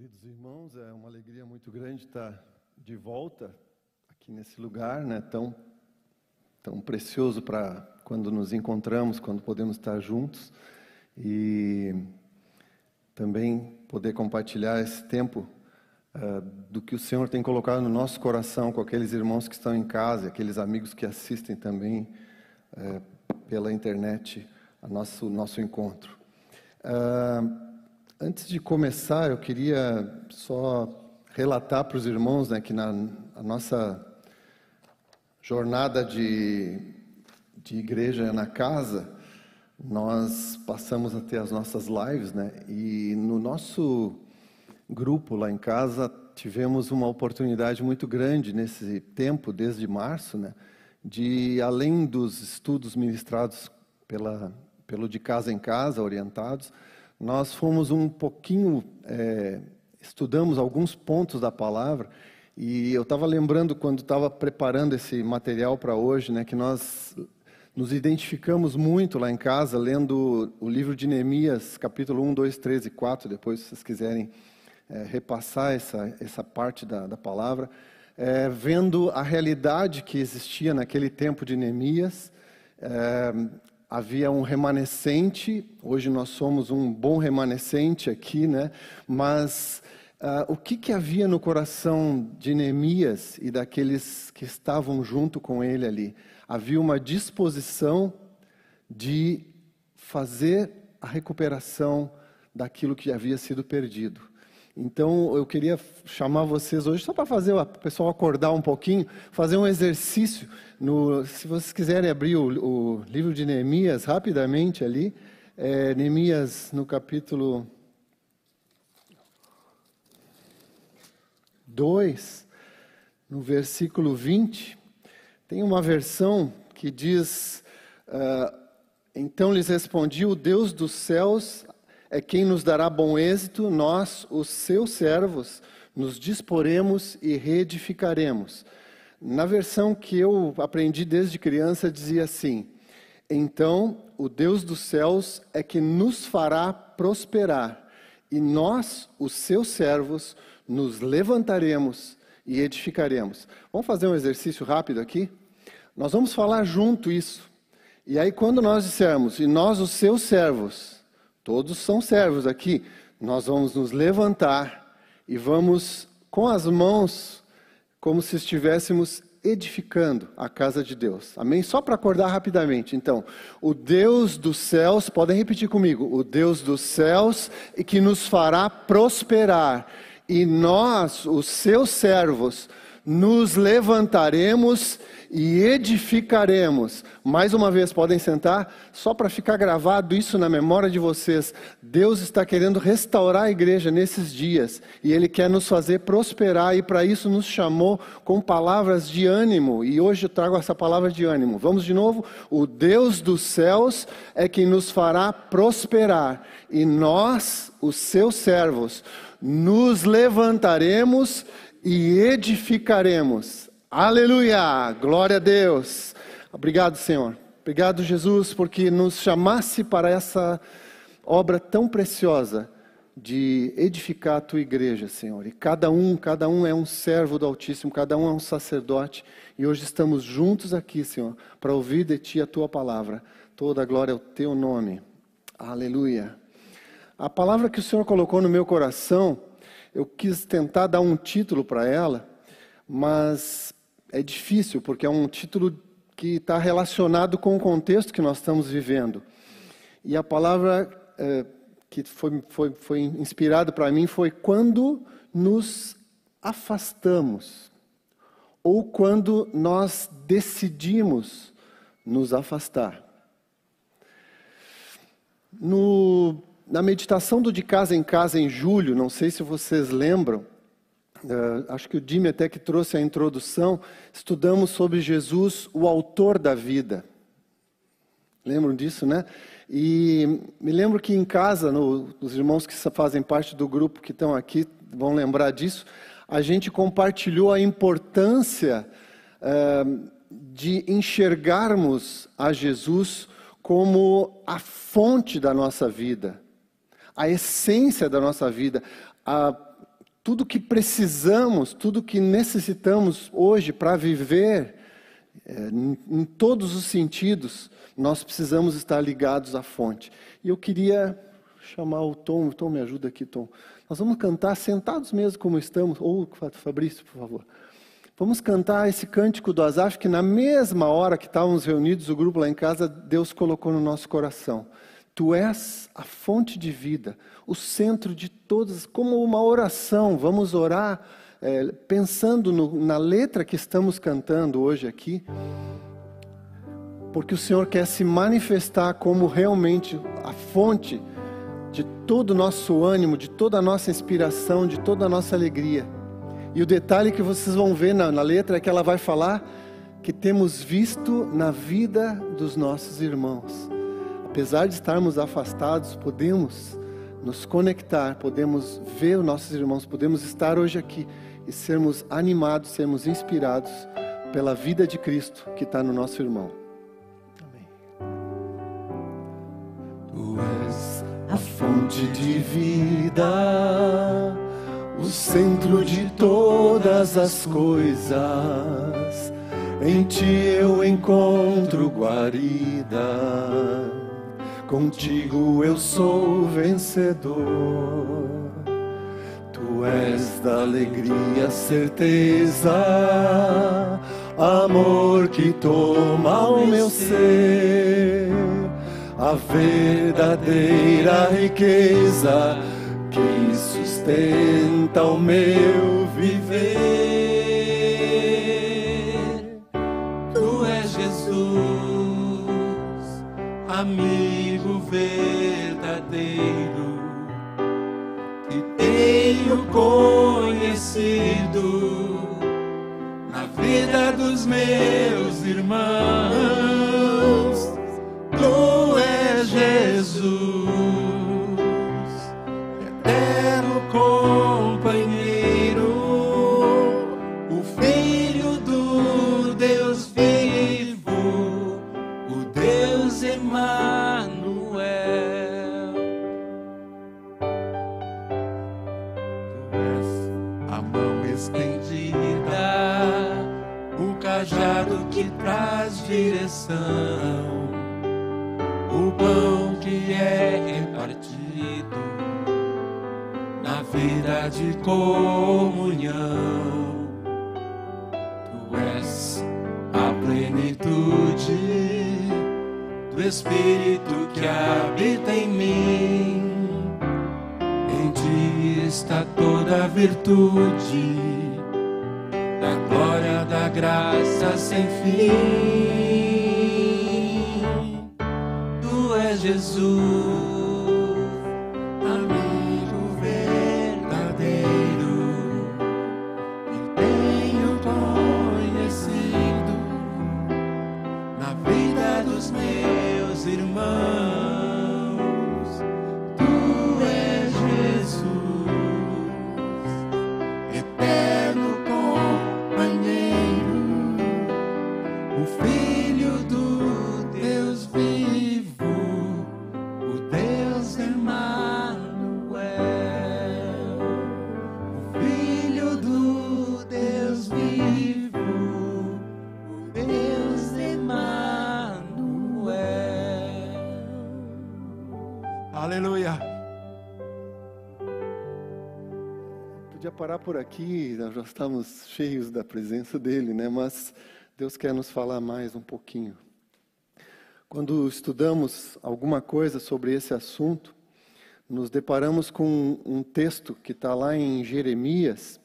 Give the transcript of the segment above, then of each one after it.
queridos irmãos, é uma alegria muito grande estar de volta aqui nesse lugar, né, tão tão precioso para quando nos encontramos, quando podemos estar juntos e também poder compartilhar esse tempo uh, do que o Senhor tem colocado no nosso coração com aqueles irmãos que estão em casa, aqueles amigos que assistem também uh, pela internet a nosso nosso encontro. Uh, Antes de começar, eu queria só relatar para os irmãos né, que na nossa jornada de, de igreja na casa, nós passamos a ter as nossas lives, né? E no nosso grupo lá em casa tivemos uma oportunidade muito grande nesse tempo, desde março, né? De além dos estudos ministrados pela, pelo de casa em casa, orientados, nós fomos um pouquinho, é, estudamos alguns pontos da palavra, e eu estava lembrando quando estava preparando esse material para hoje, né, que nós nos identificamos muito lá em casa, lendo o livro de Neemias, capítulo 1, 2, 3 e 4, depois se vocês quiserem é, repassar essa, essa parte da, da palavra, é, vendo a realidade que existia naquele tempo de Neemias, é, havia um remanescente, hoje nós somos um bom remanescente aqui, né? mas uh, o que, que havia no coração de Neemias e daqueles que estavam junto com ele ali? Havia uma disposição de fazer a recuperação daquilo que havia sido perdido. Então, eu queria chamar vocês hoje, só para fazer o pessoal acordar um pouquinho, fazer um exercício. No, se vocês quiserem abrir o, o livro de Neemias rapidamente ali, é, Neemias no capítulo 2, no versículo 20, tem uma versão que diz: uh, Então lhes respondi, o Deus dos céus é quem nos dará bom êxito, nós, os seus servos, nos disporemos e reedificaremos. Na versão que eu aprendi desde criança, dizia assim: Então o Deus dos céus é que nos fará prosperar, e nós, os seus servos, nos levantaremos e edificaremos. Vamos fazer um exercício rápido aqui? Nós vamos falar junto isso. E aí, quando nós dissermos, e nós, os seus servos, Todos são servos aqui. Nós vamos nos levantar e vamos com as mãos, como se estivéssemos edificando a casa de Deus. Amém? Só para acordar rapidamente. Então, o Deus dos céus, podem repetir comigo: o Deus dos céus e que nos fará prosperar. E nós, os seus servos, nos levantaremos e edificaremos. Mais uma vez, podem sentar, só para ficar gravado isso na memória de vocês. Deus está querendo restaurar a igreja nesses dias e Ele quer nos fazer prosperar e para isso nos chamou com palavras de ânimo. E hoje eu trago essa palavra de ânimo. Vamos de novo? O Deus dos céus é quem nos fará prosperar e nós, os seus servos, nos levantaremos e edificaremos. Aleluia! Glória a Deus. Obrigado, Senhor. Obrigado, Jesus, porque nos chamasse para essa obra tão preciosa de edificar a tua igreja, Senhor. E cada um, cada um é um servo do Altíssimo, cada um é um sacerdote. E hoje estamos juntos aqui, Senhor, para ouvir de ti a tua palavra. Toda a glória ao teu nome. Aleluia. A palavra que o Senhor colocou no meu coração eu quis tentar dar um título para ela, mas é difícil, porque é um título que está relacionado com o contexto que nós estamos vivendo. E a palavra é, que foi, foi, foi inspirada para mim foi quando nos afastamos, ou quando nós decidimos nos afastar. No na meditação do De Casa em Casa em julho, não sei se vocês lembram, uh, acho que o Jimmy até que trouxe a introdução, estudamos sobre Jesus, o autor da vida. Lembram disso, né? E me lembro que em casa, no, os irmãos que fazem parte do grupo que estão aqui vão lembrar disso, a gente compartilhou a importância uh, de enxergarmos a Jesus como a fonte da nossa vida a essência da nossa vida, a, tudo que precisamos, tudo que necessitamos hoje para viver, é, em, todos os sentidos, nós precisamos estar ligados à fonte. E eu queria chamar o Tom, Tom me ajuda aqui, Tom. Nós vamos cantar sentados mesmo como estamos, ou Fabrício, por favor. Vamos cantar esse cântico do Asaf que na mesma hora que estávamos reunidos, o grupo lá em casa, Deus colocou no nosso coração. Tu és a fonte de vida, o centro de todas, como uma oração. Vamos orar é, pensando no, na letra que estamos cantando hoje aqui, porque o Senhor quer se manifestar como realmente a fonte de todo o nosso ânimo, de toda a nossa inspiração, de toda a nossa alegria. E o detalhe que vocês vão ver na, na letra é que ela vai falar que temos visto na vida dos nossos irmãos. Apesar de estarmos afastados, podemos nos conectar, podemos ver os nossos irmãos, podemos estar hoje aqui e sermos animados, sermos inspirados pela vida de Cristo que está no nosso irmão. Amém. Tu és a fonte de vida, o centro de todas as coisas. Em ti eu encontro guarida, contigo eu sou vencedor. Tu és da alegria certeza, amor que toma o meu ser a verdadeira riqueza que sustenta o meu viver. Tu és Jesus, amigo verdadeiro, que tenho conhecido na vida dos meus irmãos. Dos meus irmãos. Parar por aqui, nós já estamos cheios da presença dele, né? Mas Deus quer nos falar mais um pouquinho. Quando estudamos alguma coisa sobre esse assunto, nos deparamos com um texto que está lá em Jeremias,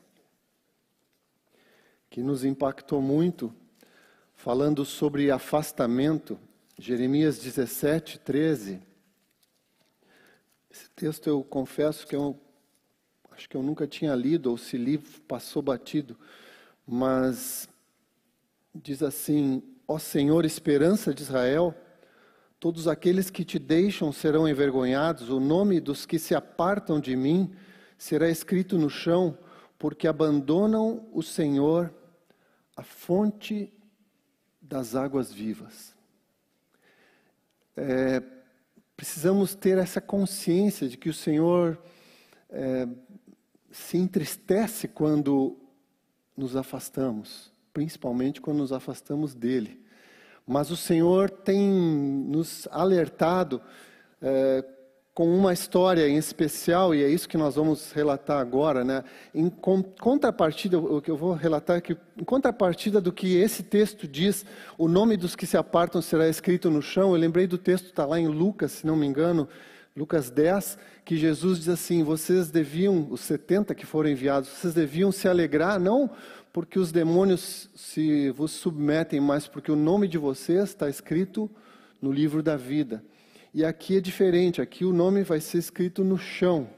que nos impactou muito, falando sobre afastamento. Jeremias 17, 13. Esse texto eu confesso que eu acho que eu nunca tinha lido, ou se li, passou batido, mas diz assim: Ó Senhor, esperança de Israel, todos aqueles que te deixam serão envergonhados, o nome dos que se apartam de mim será escrito no chão, porque abandonam o Senhor, a fonte das águas vivas. É, precisamos ter essa consciência de que o Senhor é, se entristece quando nos afastamos, principalmente quando nos afastamos dele. Mas o Senhor tem nos alertado é, com uma história em especial, e é isso que nós vamos relatar agora, né? Em contrapartida, o que eu vou relatar é que, em contrapartida do que esse texto diz, o nome dos que se apartam será escrito no chão. Eu lembrei do texto, está lá em Lucas, se não me engano, Lucas 10, que Jesus diz assim: vocês deviam, os 70 que foram enviados, vocês deviam se alegrar, não porque os demônios se vos submetem, mas porque o nome de vocês está escrito no livro da vida. E aqui é diferente, aqui o nome vai ser escrito no chão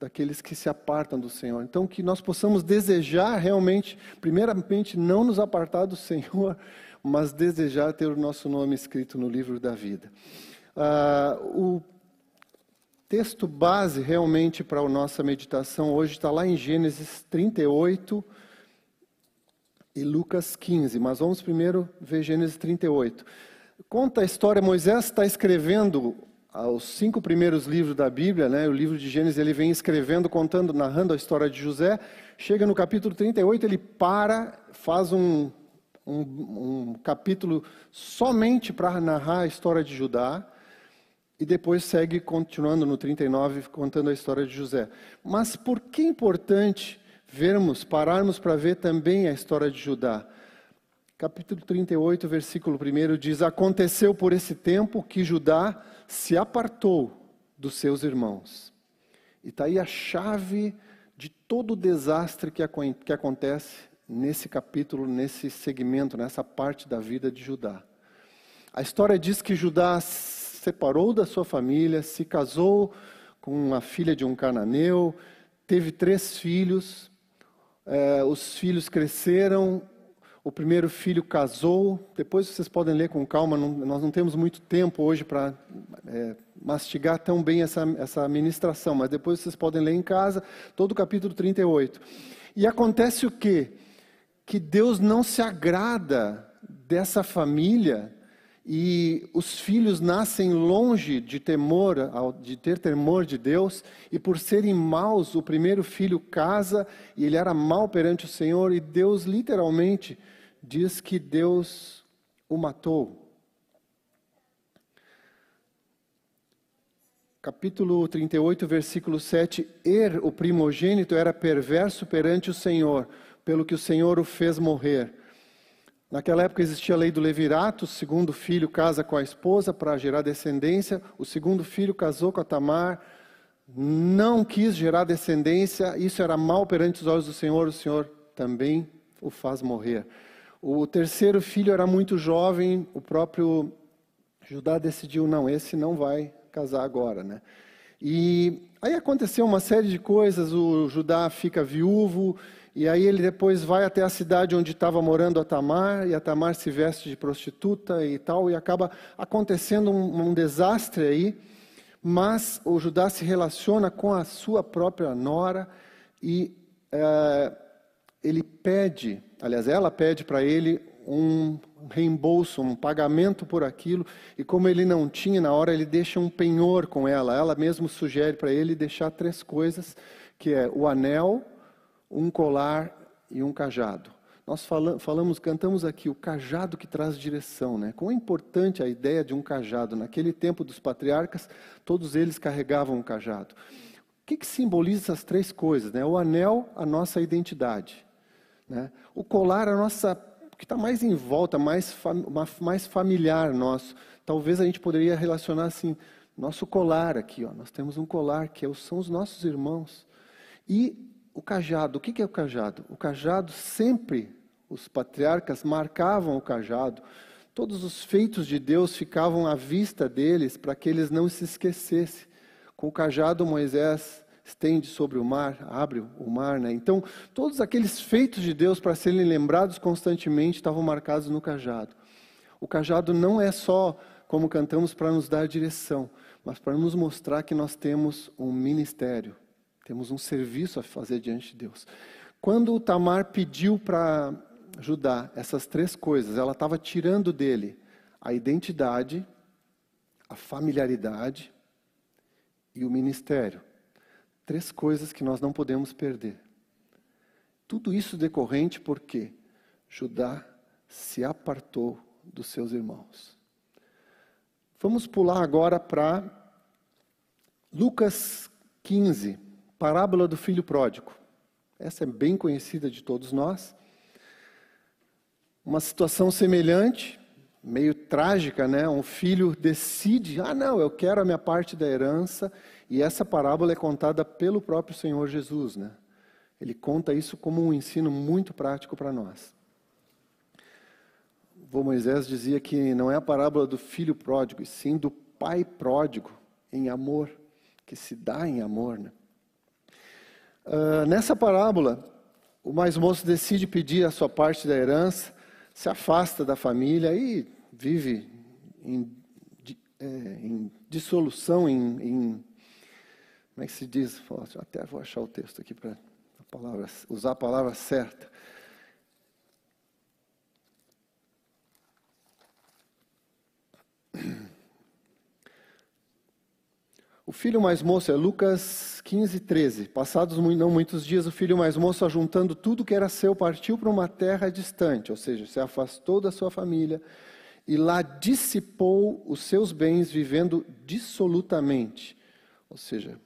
daqueles que se apartam do Senhor. Então, que nós possamos desejar realmente, primeiramente, não nos apartar do Senhor, mas desejar ter o nosso nome escrito no livro da vida. Ah, o texto base realmente para a nossa meditação hoje está lá em Gênesis 38 e Lucas 15, mas vamos primeiro ver Gênesis 38. Conta a história, Moisés está escrevendo os cinco primeiros livros da Bíblia, né? o livro de Gênesis, ele vem escrevendo, contando, narrando a história de José. Chega no capítulo 38, ele para, faz um, um, um capítulo somente para narrar a história de Judá. E depois segue continuando no 39, contando a história de José. Mas por que é importante vermos, pararmos para ver também a história de Judá? capítulo 38, versículo 1 diz: Aconteceu por esse tempo que Judá se apartou dos seus irmãos. E está aí a chave de todo o desastre que, que acontece nesse capítulo, nesse segmento, nessa parte da vida de Judá. A história diz que Judá separou da sua família, se casou com a filha de um cananeu, teve três filhos, eh, os filhos cresceram, o primeiro filho casou, depois vocês podem ler com calma, não, nós não temos muito tempo hoje para é, mastigar tão bem essa, essa ministração, mas depois vocês podem ler em casa, todo o capítulo 38. E acontece o quê? Que Deus não se agrada dessa família e os filhos nascem longe de temor, de ter temor de Deus, e por serem maus, o primeiro filho casa e ele era mau perante o Senhor, e Deus literalmente diz que Deus o matou. Capítulo 38, versículo 7: Er, o primogênito, era perverso perante o Senhor, pelo que o Senhor o fez morrer. Naquela época existia a lei do levirato, o segundo filho casa com a esposa para gerar descendência, o segundo filho casou com a Tamar, não quis gerar descendência, isso era mal perante os olhos do Senhor, o Senhor também o faz morrer. O terceiro filho era muito jovem, o próprio Judá decidiu, não, esse não vai casar agora, né? E aí aconteceu uma série de coisas, o Judá fica viúvo, e aí ele depois vai até a cidade onde estava morando a Tamar, e a Tamar se veste de prostituta e tal, e acaba acontecendo um, um desastre aí, mas o Judá se relaciona com a sua própria nora, e é, ele pede Aliás, ela pede para ele um reembolso, um pagamento por aquilo, e como ele não tinha na hora, ele deixa um penhor com ela. Ela mesmo sugere para ele deixar três coisas, que é o anel, um colar e um cajado. Nós falamos, cantamos aqui o cajado que traz direção, né? Quão importante a ideia de um cajado. Naquele tempo dos patriarcas, todos eles carregavam um cajado. O que, que simboliza essas três coisas? Né? O anel, a nossa identidade. Né? O colar, a nossa, que está mais em volta, mais, mais familiar nosso. Talvez a gente poderia relacionar assim, nosso colar aqui, ó, nós temos um colar que é são os nossos irmãos. E o cajado, o que é o cajado? O cajado sempre, os patriarcas marcavam o cajado, todos os feitos de Deus ficavam à vista deles para que eles não se esquecessem. Com o cajado, Moisés estende sobre o mar, abre o mar, né? Então, todos aqueles feitos de Deus para serem lembrados constantemente estavam marcados no cajado. O cajado não é só, como cantamos, para nos dar direção, mas para nos mostrar que nós temos um ministério, temos um serviço a fazer diante de Deus. Quando o Tamar pediu para Judá essas três coisas, ela estava tirando dele a identidade, a familiaridade e o ministério Três coisas que nós não podemos perder. Tudo isso decorrente porque Judá se apartou dos seus irmãos. Vamos pular agora para Lucas 15, parábola do filho pródigo. Essa é bem conhecida de todos nós. Uma situação semelhante, meio trágica, né? Um filho decide: ah, não, eu quero a minha parte da herança, e essa parábola é contada pelo próprio Senhor Jesus, né? Ele conta isso como um ensino muito prático para nós. O Moisés dizia que não é a parábola do filho pródigo, e sim do pai pródigo em amor, que se dá em amor. Né? Uh, nessa parábola, o mais moço decide pedir a sua parte da herança, se afasta da família e vive em, é, em dissolução, em, em, Como é que se diz? Até vou achar o texto aqui para usar a palavra certa. O filho mais moço é Lucas 15, 13. Passados não muitos dias, o filho mais moço, ajuntando tudo que era seu, partiu para uma terra distante, ou seja, se afastou da sua família e lá dissipou os seus bens, vivendo dissolutamente. Ou seja,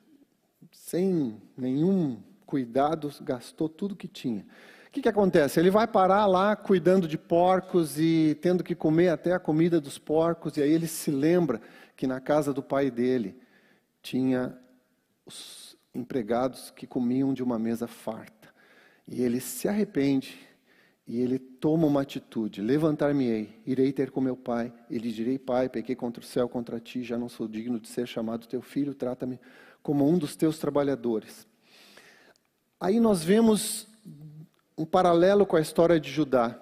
sem nenhum cuidado, gastou tudo que tinha. O que, que acontece? Ele vai parar lá cuidando de porcos e tendo que comer até a comida dos porcos, e aí ele se lembra que na casa do pai dele tinha os empregados que comiam de uma mesa farta. E ele se arrepende e ele toma uma atitude: levantar-me-ei, irei ter com meu pai, e lhe direi: Pai, pequei contra o céu, contra ti, já não sou digno de ser chamado teu filho, trata-me como um dos teus trabalhadores. Aí nós vemos um paralelo com a história de Judá.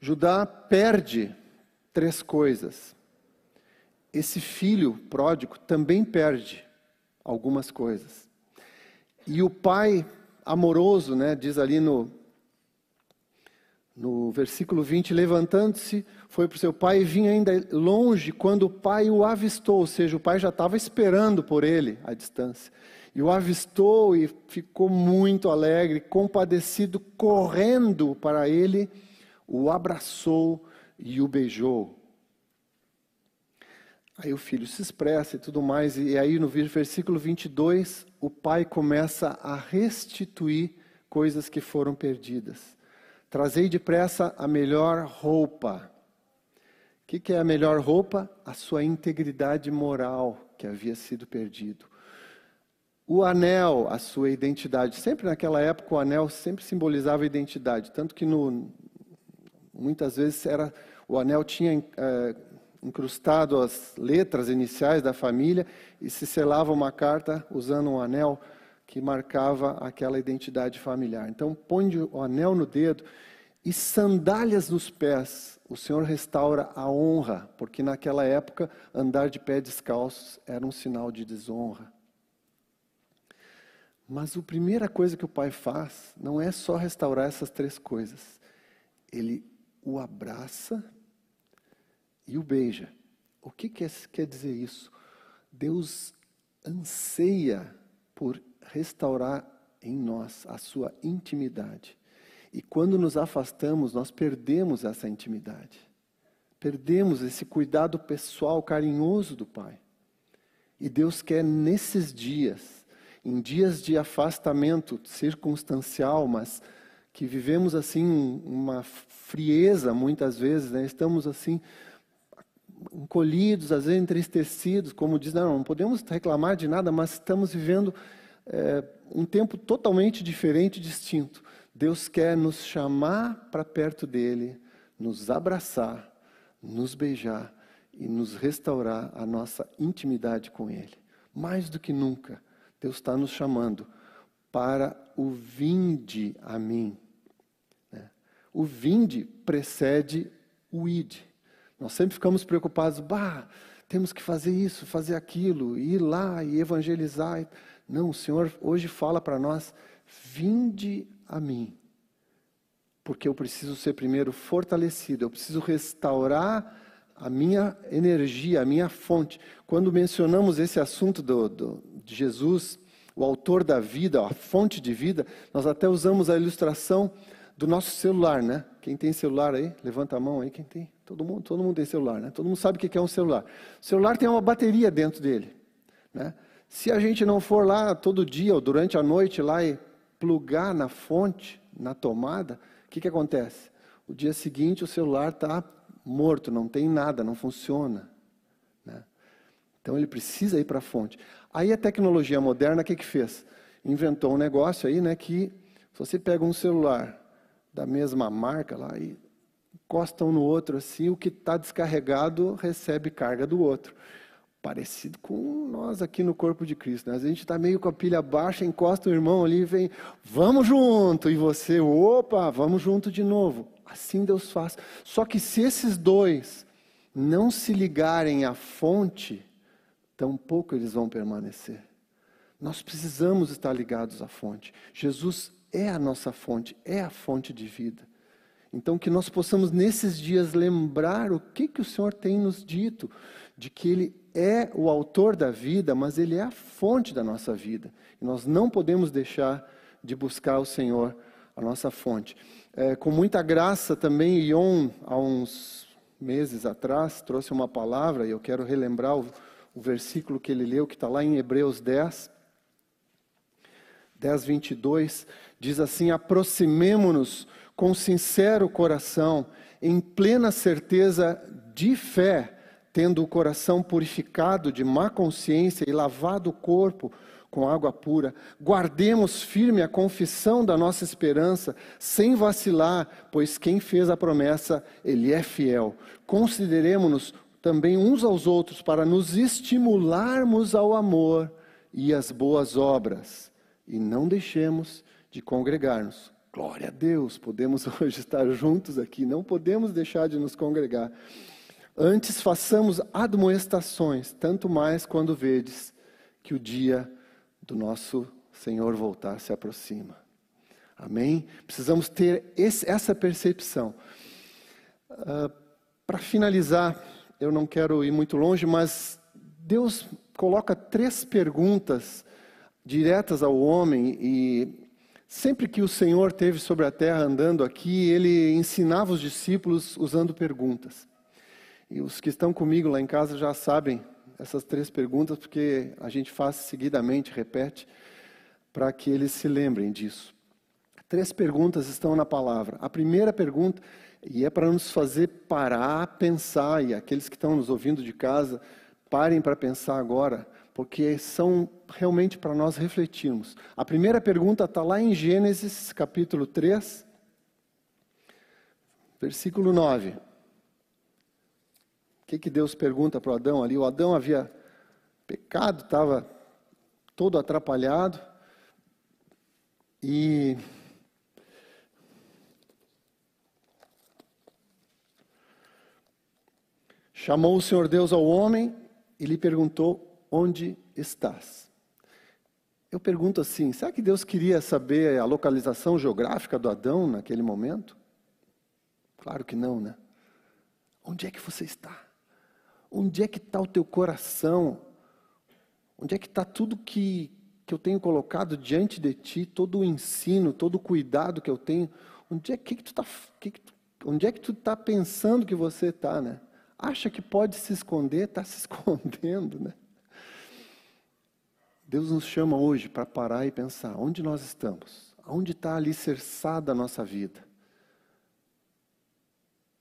Judá perde três coisas. Esse filho pródigo também perde algumas coisas. E o pai amoroso, né, diz ali no, no versículo 20: levantando-se, foi para o seu pai e vinha ainda longe quando o pai o avistou, ou seja, o pai já estava esperando por ele à distância. E o avistou e ficou muito alegre, compadecido, correndo para ele, o abraçou e o beijou. Aí o filho se expressa e tudo mais, e aí no versículo 22, o pai começa a restituir coisas que foram perdidas. Trazei depressa a melhor roupa. O que, que é a melhor roupa? A sua integridade moral que havia sido perdido. O anel, a sua identidade. Sempre naquela época o anel sempre simbolizava a identidade, tanto que no, muitas vezes era o anel tinha é, incrustado as letras iniciais da família e se selava uma carta usando um anel que marcava aquela identidade familiar. Então põe o anel no dedo e sandálias nos pés. O Senhor restaura a honra, porque naquela época andar de pé descalços era um sinal de desonra. Mas a primeira coisa que o pai faz não é só restaurar essas três coisas. Ele o abraça e o beija. O que quer, quer dizer isso? Deus anseia por restaurar em nós a sua intimidade. E quando nos afastamos, nós perdemos essa intimidade. Perdemos esse cuidado pessoal carinhoso do Pai. E Deus quer nesses dias em dias de afastamento circunstancial, mas que vivemos assim uma frieza muitas vezes, né? estamos assim encolhidos, às vezes entristecidos, como diz, não, não podemos reclamar de nada, mas estamos vivendo é, um tempo totalmente diferente, distinto. Deus quer nos chamar para perto dele, nos abraçar, nos beijar e nos restaurar a nossa intimidade com ele, mais do que nunca. Deus está nos chamando para o vinde a mim. Né? O vinde precede o id. Nós sempre ficamos preocupados, bah, temos que fazer isso, fazer aquilo, ir lá e evangelizar. Não, o Senhor hoje fala para nós: vinde a mim. Porque eu preciso ser primeiro fortalecido, eu preciso restaurar a minha energia, a minha fonte. Quando mencionamos esse assunto do, do, de Jesus o autor da vida, a fonte de vida, nós até usamos a ilustração do nosso celular, né? Quem tem celular aí, levanta a mão aí, quem tem? Todo mundo, todo mundo tem celular, né? Todo mundo sabe o que é um celular. O celular tem uma bateria dentro dele, né? Se a gente não for lá todo dia ou durante a noite lá e plugar na fonte, na tomada, o que, que acontece? O dia seguinte o celular está morto, não tem nada, não funciona. Né? Então ele precisa ir para a fonte. Aí a tecnologia moderna, o que, que fez? Inventou um negócio aí, né, que se você pega um celular da mesma marca lá e encosta um no outro assim, o que está descarregado recebe carga do outro. Parecido com nós aqui no corpo de Cristo. Né? A gente está meio com a pilha baixa, encosta o irmão ali e vem, vamos junto. E você, opa, vamos junto de novo. Assim Deus faz. Só que se esses dois não se ligarem à fonte, tampouco eles vão permanecer. Nós precisamos estar ligados à fonte. Jesus é a nossa fonte, é a fonte de vida. Então, que nós possamos nesses dias lembrar o que, que o Senhor tem nos dito, de que Ele é o autor da vida, mas Ele é a fonte da nossa vida. E nós não podemos deixar de buscar o Senhor, a nossa fonte. É, com muita graça também, Ion, há uns meses atrás, trouxe uma palavra, e eu quero relembrar o o versículo que ele leu, que está lá em Hebreus 10, 10, 22, diz assim: aproximemo-nos com sincero coração, em plena certeza de fé, tendo o coração purificado de má consciência e lavado o corpo com água pura. Guardemos firme a confissão da nossa esperança, sem vacilar, pois quem fez a promessa, ele é fiel. Consideremos-nos também uns aos outros para nos estimularmos ao amor e às boas obras, e não deixemos de congregar-nos. Glória a Deus, podemos hoje estar juntos aqui, não podemos deixar de nos congregar. Antes façamos admoestações, tanto mais quando vedes que o dia do nosso Senhor voltar se aproxima. Amém? Precisamos ter esse, essa percepção. Uh, Para finalizar, eu não quero ir muito longe, mas Deus coloca três perguntas diretas ao homem e sempre que o Senhor teve sobre a terra andando aqui, ele ensinava os discípulos usando perguntas. E os que estão comigo lá em casa já sabem essas três perguntas, porque a gente faz seguidamente, repete, para que eles se lembrem disso. Três perguntas estão na palavra. A primeira pergunta e é para nos fazer parar, pensar, e aqueles que estão nos ouvindo de casa, parem para pensar agora, porque são realmente para nós refletirmos. A primeira pergunta está lá em Gênesis capítulo 3, versículo 9. O que, que Deus pergunta para o Adão ali? O Adão havia pecado, estava todo atrapalhado, e Chamou o Senhor Deus ao homem e lhe perguntou: Onde estás? Eu pergunto assim: será que Deus queria saber a localização geográfica do Adão naquele momento? Claro que não, né? Onde é que você está? Onde é que está o teu coração? Onde é que está tudo que, que eu tenho colocado diante de ti, todo o ensino, todo o cuidado que eu tenho? Onde é que, que tu está? Onde é que tu está pensando que você está, né? acha que pode se esconder, está se escondendo, né? Deus nos chama hoje para parar e pensar: onde nós estamos? Onde está alicerçada a nossa vida?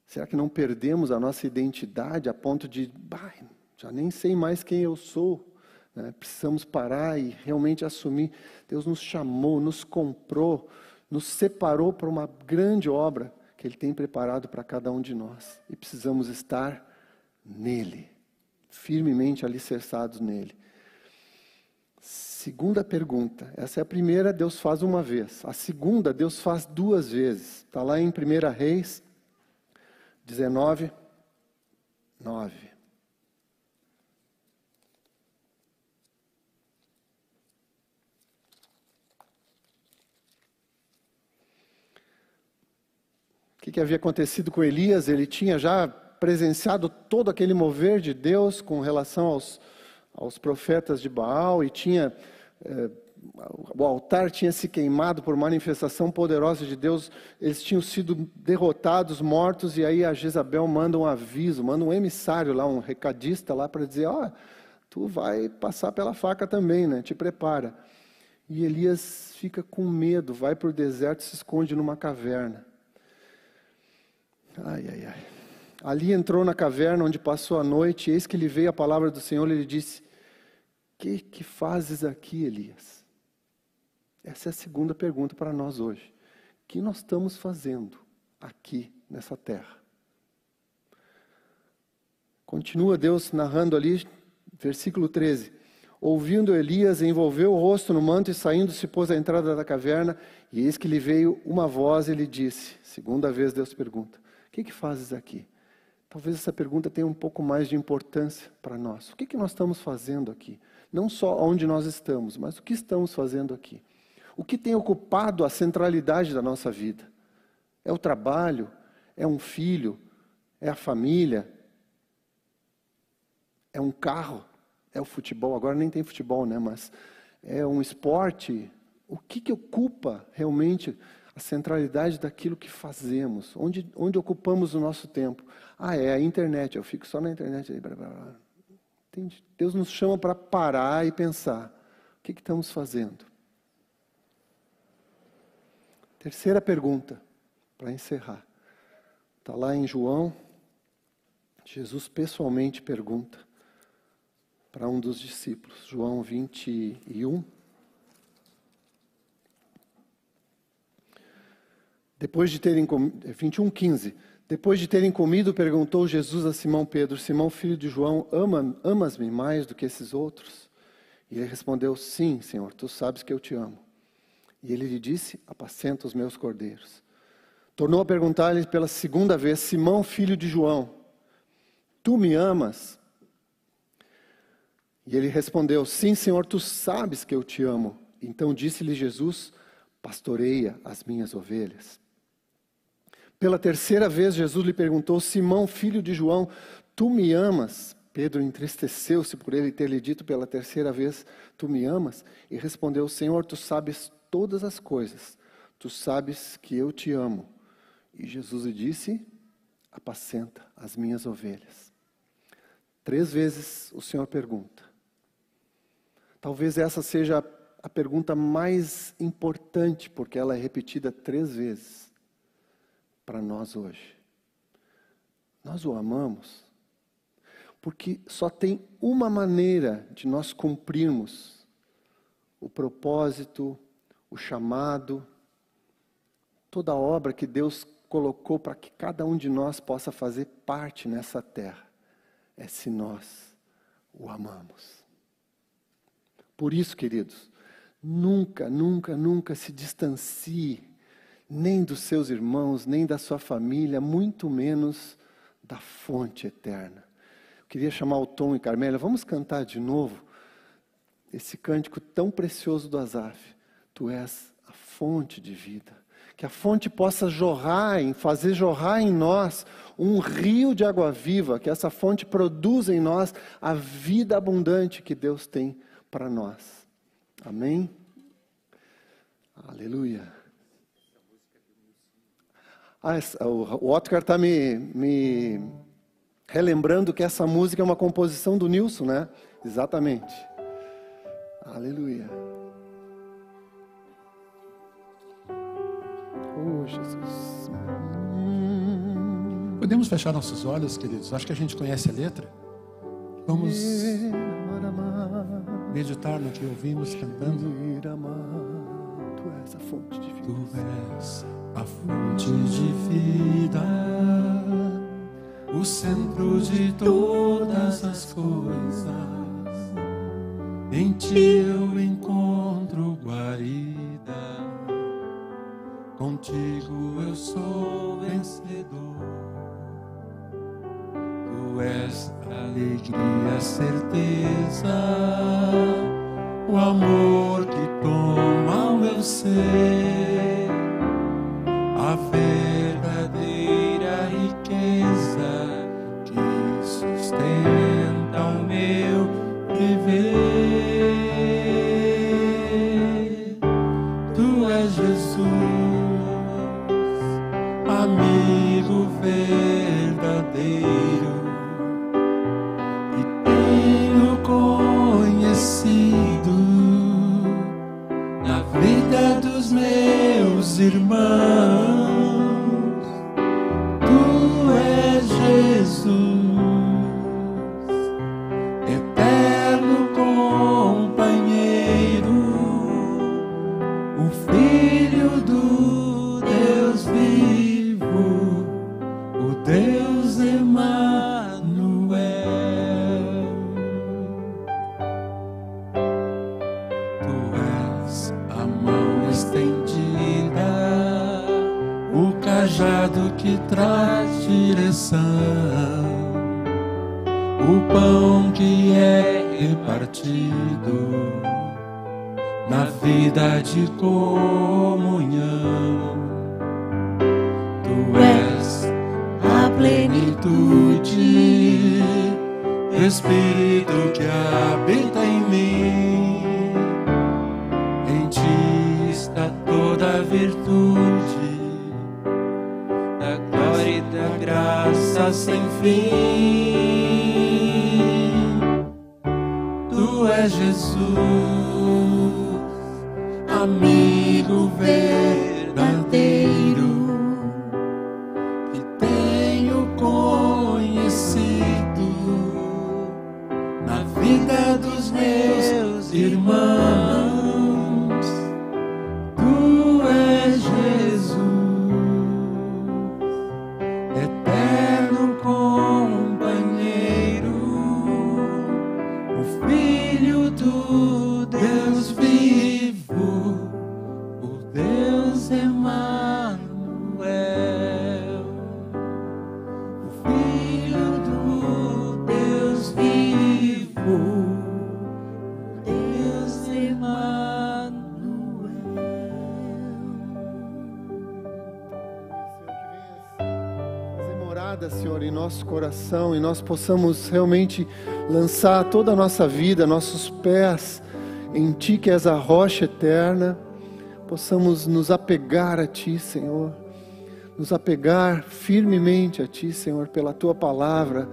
Será que não perdemos a nossa identidade a ponto de, bah, já nem sei mais quem eu sou? Né? Precisamos parar e realmente assumir. Deus nos chamou, nos comprou, nos separou para uma grande obra que Ele tem preparado para cada um de nós. E precisamos estar nele, firmemente alicerçados nele. Segunda pergunta, essa é a primeira, Deus faz uma vez. A segunda, Deus faz duas vezes. Está lá em 1 Reis 19, 9. O que, que havia acontecido com Elias? Ele tinha já presenciado todo aquele mover de Deus com relação aos, aos profetas de Baal e tinha é, o altar tinha se queimado por manifestação poderosa de Deus, eles tinham sido derrotados, mortos, e aí a Jezabel manda um aviso, manda um emissário lá, um recadista lá para dizer: Ó, oh, tu vai passar pela faca também, né? Te prepara. E Elias fica com medo, vai para o deserto, se esconde numa caverna. Ai, ai, ai. Ali entrou na caverna onde passou a noite, e eis que lhe veio a palavra do Senhor, e ele disse: Que que fazes aqui, Elias? Essa é a segunda pergunta para nós hoje. O que nós estamos fazendo aqui nessa terra? Continua Deus narrando ali, versículo 13. Ouvindo Elias, envolveu o rosto no manto e saindo se pôs à entrada da caverna, e eis que lhe veio uma voz e lhe disse, segunda vez Deus pergunta: que, que fazes aqui? Talvez essa pergunta tenha um pouco mais de importância para nós. O que, que nós estamos fazendo aqui? Não só onde nós estamos, mas o que estamos fazendo aqui? O que tem ocupado a centralidade da nossa vida? É o trabalho? É um filho? É a família? É um carro? É o futebol? Agora nem tem futebol, né? Mas é um esporte? O que, que ocupa realmente a centralidade daquilo que fazemos? Onde, onde ocupamos o nosso tempo? Ah, é a internet. Eu fico só na internet. Blá, blá, blá. Entende? Deus nos chama para parar e pensar: o que, que estamos fazendo? Terceira pergunta, para encerrar. Está lá em João, Jesus pessoalmente pergunta para um dos discípulos, João 21. Depois de terem comido, 21, 15. Depois de terem comido, perguntou Jesus a Simão Pedro: Simão, filho de João, ama, amas-me mais do que esses outros? E ele respondeu: Sim, Senhor, tu sabes que eu te amo. E ele lhe disse: Apacenta os meus cordeiros. Tornou a perguntar-lhe pela segunda vez: Simão, filho de João, tu me amas? E ele respondeu: Sim, Senhor, tu sabes que eu te amo. Então disse-lhe Jesus: Pastoreia as minhas ovelhas. Pela terceira vez, Jesus lhe perguntou: Simão, filho de João, tu me amas? Pedro entristeceu-se por ele ter lhe dito pela terceira vez: Tu me amas? E respondeu: Senhor, tu sabes todas as coisas. Tu sabes que eu te amo. E Jesus lhe disse: Apacenta as minhas ovelhas. Três vezes o Senhor pergunta. Talvez essa seja a pergunta mais importante, porque ela é repetida três vezes para nós hoje. Nós o amamos, porque só tem uma maneira de nós cumprirmos o propósito, o chamado, toda a obra que Deus colocou para que cada um de nós possa fazer parte nessa terra, é se nós o amamos. Por isso, queridos, nunca, nunca, nunca se distancie nem dos seus irmãos, nem da sua família, muito menos da fonte eterna. Eu queria chamar o Tom e Carmélia, vamos cantar de novo esse cântico tão precioso do Azaf. Tu és a fonte de vida. Que a fonte possa jorrar, em fazer jorrar em nós um rio de água viva, que essa fonte produza em nós a vida abundante que Deus tem para nós. Amém? Aleluia. Ah, o Otcar está me, me relembrando que essa música é uma composição do Nilson, né? Exatamente. Aleluia. Oh, Jesus. Podemos fechar nossos olhos, queridos? Acho que a gente conhece a letra. Vamos meditar no que ouvimos cantando. Tu és a fonte de vida. Tu és a fonte de vida, o centro de todas as coisas. Em ti eu encontro meus irmãos. Tu és Jesus, da graça sem fim. Tu és Jesus, amigo verdadeiro nosso coração e nós possamos realmente lançar toda a nossa vida, nossos pés em Ti, que és a rocha eterna. Possamos nos apegar a Ti, Senhor. Nos apegar firmemente a Ti, Senhor, pela Tua palavra,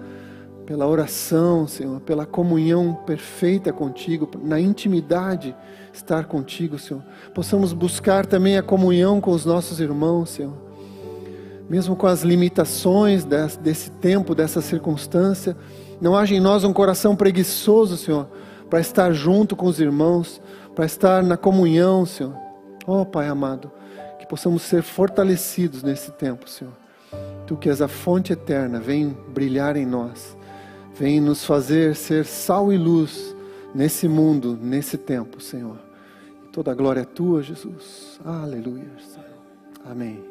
pela oração, Senhor, pela comunhão perfeita contigo, na intimidade estar contigo, Senhor. Possamos buscar também a comunhão com os nossos irmãos, Senhor. Mesmo com as limitações desse, tempo, dessa circunstância, não haja em nós um coração preguiçoso, Senhor, para estar junto com os irmãos, para estar na comunhão, Senhor. Oh, Pai amado, que possamos ser fortalecidos nesse tempo, Senhor. Tu que és a fonte eterna, vem brilhar em nós. Vem nos fazer ser sal e luz nesse mundo, nesse tempo, Senhor. Toda a glória é tua, Jesus. Aleluia. Amém.